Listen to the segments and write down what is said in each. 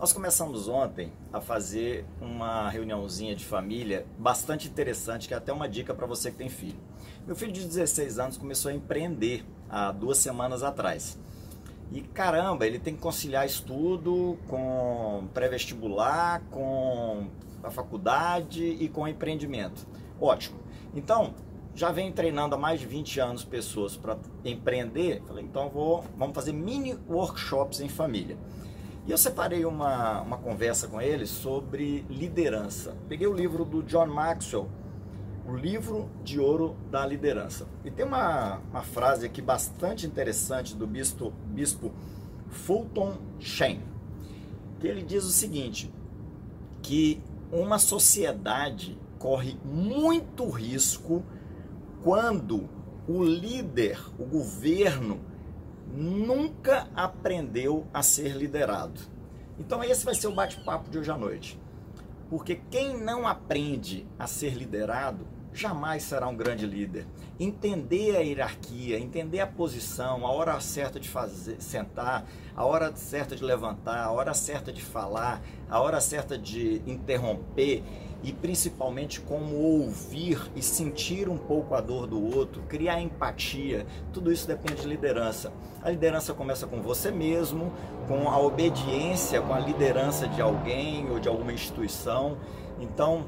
Nós começamos ontem a fazer uma reuniãozinha de família bastante interessante, que é até uma dica para você que tem filho. Meu filho de 16 anos começou a empreender há duas semanas atrás. E caramba, ele tem que conciliar estudo com pré-vestibular, com a faculdade e com empreendimento. Ótimo. Então, já venho treinando há mais de 20 anos pessoas para empreender. Falei, então vou, vamos fazer mini workshops em família. E eu separei uma, uma conversa com eles sobre liderança. Peguei o livro do John Maxwell, o livro de ouro da liderança. E tem uma, uma frase aqui bastante interessante do bispo, bispo Fulton Sheen, que ele diz o seguinte, que uma sociedade corre muito risco quando o líder, o governo, nunca aprendeu a ser liderado. Então esse vai ser o bate-papo de hoje à noite. Porque quem não aprende a ser liderado jamais será um grande líder. Entender a hierarquia, entender a posição, a hora certa de fazer, sentar, a hora certa de levantar, a hora certa de falar, a hora certa de interromper e principalmente como ouvir e sentir um pouco a dor do outro, criar empatia, tudo isso depende de liderança. A liderança começa com você mesmo, com a obediência, com a liderança de alguém ou de alguma instituição. Então,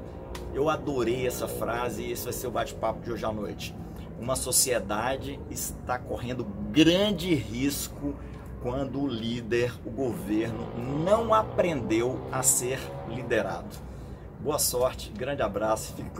eu adorei essa frase e esse vai ser o bate-papo de hoje à noite. Uma sociedade está correndo grande risco quando o líder, o governo, não aprendeu a ser liderado. Boa sorte, grande abraço, fique